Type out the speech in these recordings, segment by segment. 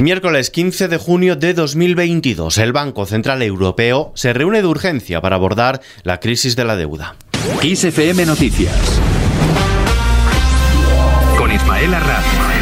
Miércoles 15 de junio de 2022, el Banco Central Europeo se reúne de urgencia para abordar la crisis de la deuda. XFM Noticias. Con Ismael Arranz.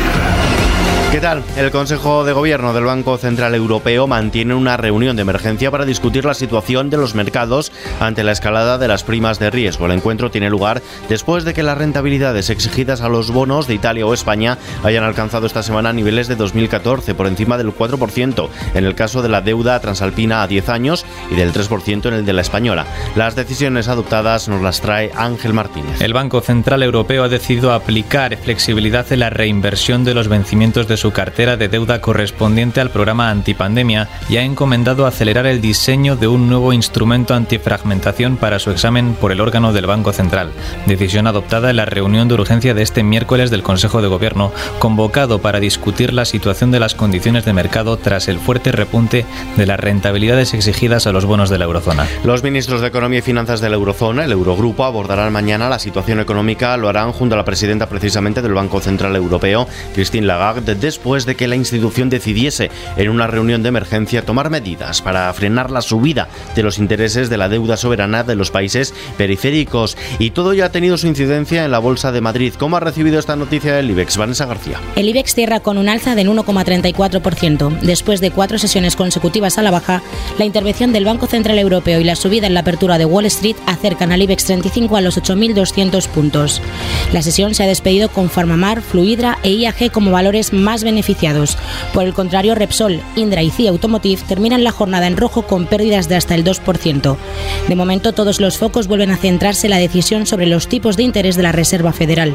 ¿Qué tal? El Consejo de Gobierno del Banco Central Europeo mantiene una reunión de emergencia para discutir la situación de los mercados ante la escalada de las primas de riesgo. El encuentro tiene lugar después de que las rentabilidades exigidas a los bonos de Italia o España hayan alcanzado esta semana niveles de 2014 por encima del 4% en el caso de la deuda transalpina a 10 años y del 3% en el de la española. Las decisiones adoptadas nos las trae Ángel Martínez. El Banco Central Europeo ha decidido aplicar flexibilidad en la reinversión de los vencimientos de su cartera de deuda correspondiente al programa antipandemia y ha encomendado acelerar el diseño de un nuevo instrumento antifragmentación para su examen por el órgano del Banco Central, decisión adoptada en la reunión de urgencia de este miércoles del Consejo de Gobierno, convocado para discutir la situación de las condiciones de mercado tras el fuerte repunte de las rentabilidades exigidas a los bonos de la eurozona. Los ministros de Economía y Finanzas de la eurozona, el Eurogrupo, abordarán mañana la situación económica, lo harán junto a la presidenta precisamente del Banco Central Europeo, Christine Lagarde, después de que la institución decidiese en una reunión de emergencia tomar medidas para frenar la subida de los intereses de la deuda soberana de los países periféricos. Y todo ya ha tenido su incidencia en la Bolsa de Madrid. ¿Cómo ha recibido esta noticia el IBEX? Vanessa García. El IBEX cierra con un alza del 1,34%. Después de cuatro sesiones consecutivas a la baja, la intervención del Banco Central Europeo y la subida en la apertura de Wall Street acercan al IBEX 35 a los 8.200 puntos. La sesión se ha despedido con Farmamar, Fluidra e IAG como valores más beneficiados. Por el contrario, Repsol, Indra y CIA Automotive terminan la jornada en rojo con pérdidas de hasta el 2%. De momento, todos los focos vuelven a centrarse en la decisión sobre los tipos de interés de la Reserva Federal.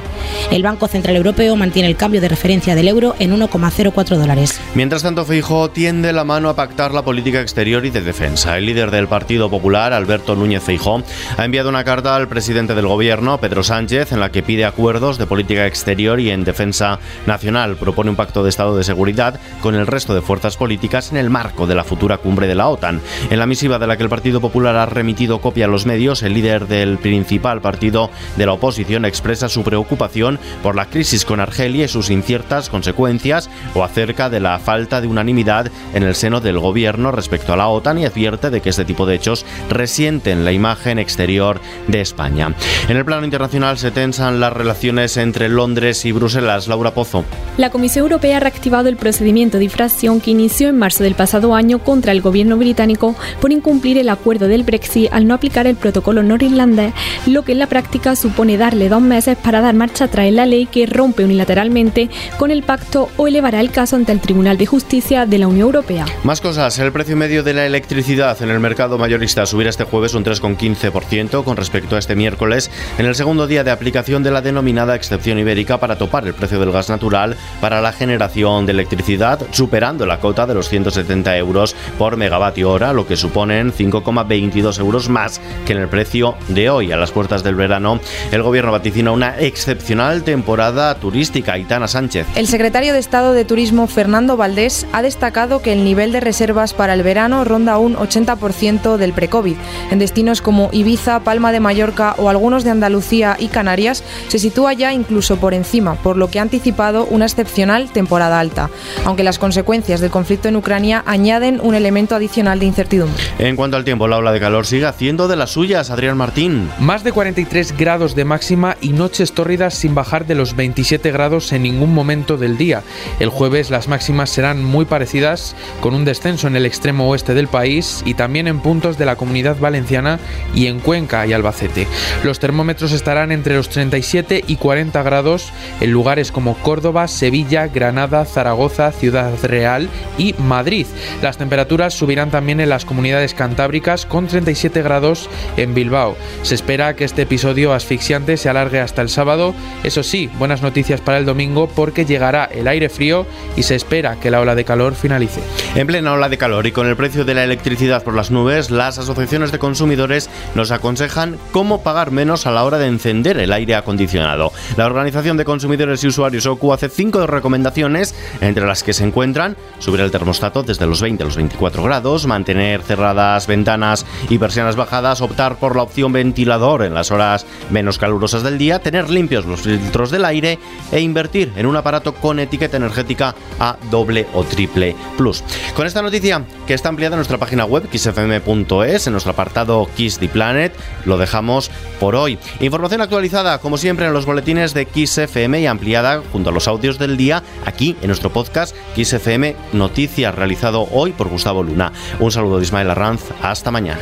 El Banco Central Europeo mantiene el cambio de referencia del euro en 1,04 dólares. Mientras tanto, Feijóo tiende la mano a pactar la política exterior y de defensa. El líder del Partido Popular, Alberto Núñez Feijóo, ha enviado una carta al presidente del gobierno, Pedro Sánchez, en la que pide acuerdos de política exterior y en defensa nacional. Propone un pacto de estado de seguridad con el resto de fuerzas políticas en el marco de la futura cumbre de la OTAN. En la misiva de la que el Partido Popular ha remitido copia a los medios, el líder del principal partido de la oposición expresa su preocupación por la crisis con Argelia y sus inciertas consecuencias o acerca de la falta de unanimidad en el seno del gobierno respecto a la OTAN y advierte de que este tipo de hechos resienten la imagen exterior de España. En el plano internacional se tensan las relaciones entre Londres y Bruselas. Laura Pozo. La Comisión Europea ha reactivado el procedimiento de infracción que inició en marzo del pasado año contra el gobierno británico por incumplir el acuerdo del Brexit al no aplicar el protocolo norirlandés, lo que en la práctica supone darle dos meses para dar marcha atrás en la ley que rompe unilateralmente con el pacto o elevará el caso ante el Tribunal de Justicia de la Unión Europea. Más cosas. El precio medio de la electricidad en el mercado mayorista subirá este jueves un 3,15% con respecto a este miércoles, en el segundo día de aplicación de la denominada excepción ibérica para topar el precio del gas natural para la generación de electricidad, superando la cota de los 170 euros por megavatio hora, lo que suponen 5,22 euros más que en el precio de hoy. A las puertas del verano, el gobierno vaticina una excepcional temporada turística. Itana Sánchez. El secretario de Estado de Turismo, Fernando Valdés, ha destacado que el nivel de reservas para el verano ronda un 80% del pre-COVID. En destinos como Ibiza, Palma de Mallorca o algunos de Andalucía y Canarias, se sitúa ya incluso por encima, por lo que ha anticipado una excepcional temporada alta, aunque las consecuencias del conflicto en Ucrania añaden un elemento adicional de incertidumbre. En cuanto al tiempo, la ola de calor sigue haciendo de las suyas, Adrián Martín. Más de 43 grados de máxima y noches tórridas sin bajar de los 27 grados en ningún momento del día. El jueves las máximas serán muy parecidas, con un descenso en el extremo oeste del país y también en puntos de la comunidad valenciana y en Cuenca y Albacete. Los termómetros estarán entre los 37 y 40 grados en lugares como Córdoba, Sevilla, Granada, Zaragoza, Ciudad Real y Madrid. Las temperaturas subirán también en las comunidades cantábricas con 37 grados en Bilbao. Se espera que este episodio asfixiante se alargue hasta el sábado. Eso sí, buenas noticias para el domingo porque llegará el aire frío y se espera que la ola de calor finalice. En plena ola de calor y con el precio de la electricidad por las nubes, las asociaciones de consumidores nos aconsejan cómo pagar menos a la hora de encender el aire acondicionado. La Organización de Consumidores y Usuarios OCU hace cinco recomendaciones entre las que se encuentran subir el termostato desde los 20 a los 24 grados, mantener cerradas ventanas y persianas bajadas, optar por la opción ventilador en las horas menos calurosas del día, tener limpios los filtros del aire e invertir en un aparato con etiqueta energética a doble o triple plus. Con esta noticia que está ampliada en nuestra página web kissfm.es, en nuestro apartado Kiss the Planet, lo dejamos por hoy. Información actualizada, como siempre, en los boletines de Kiss FM y ampliada junto a los audios del día aquí en nuestro podcast Kiss FM Noticias, realizado hoy por Gustavo Luna. Un saludo de Ismael Arranz, hasta mañana.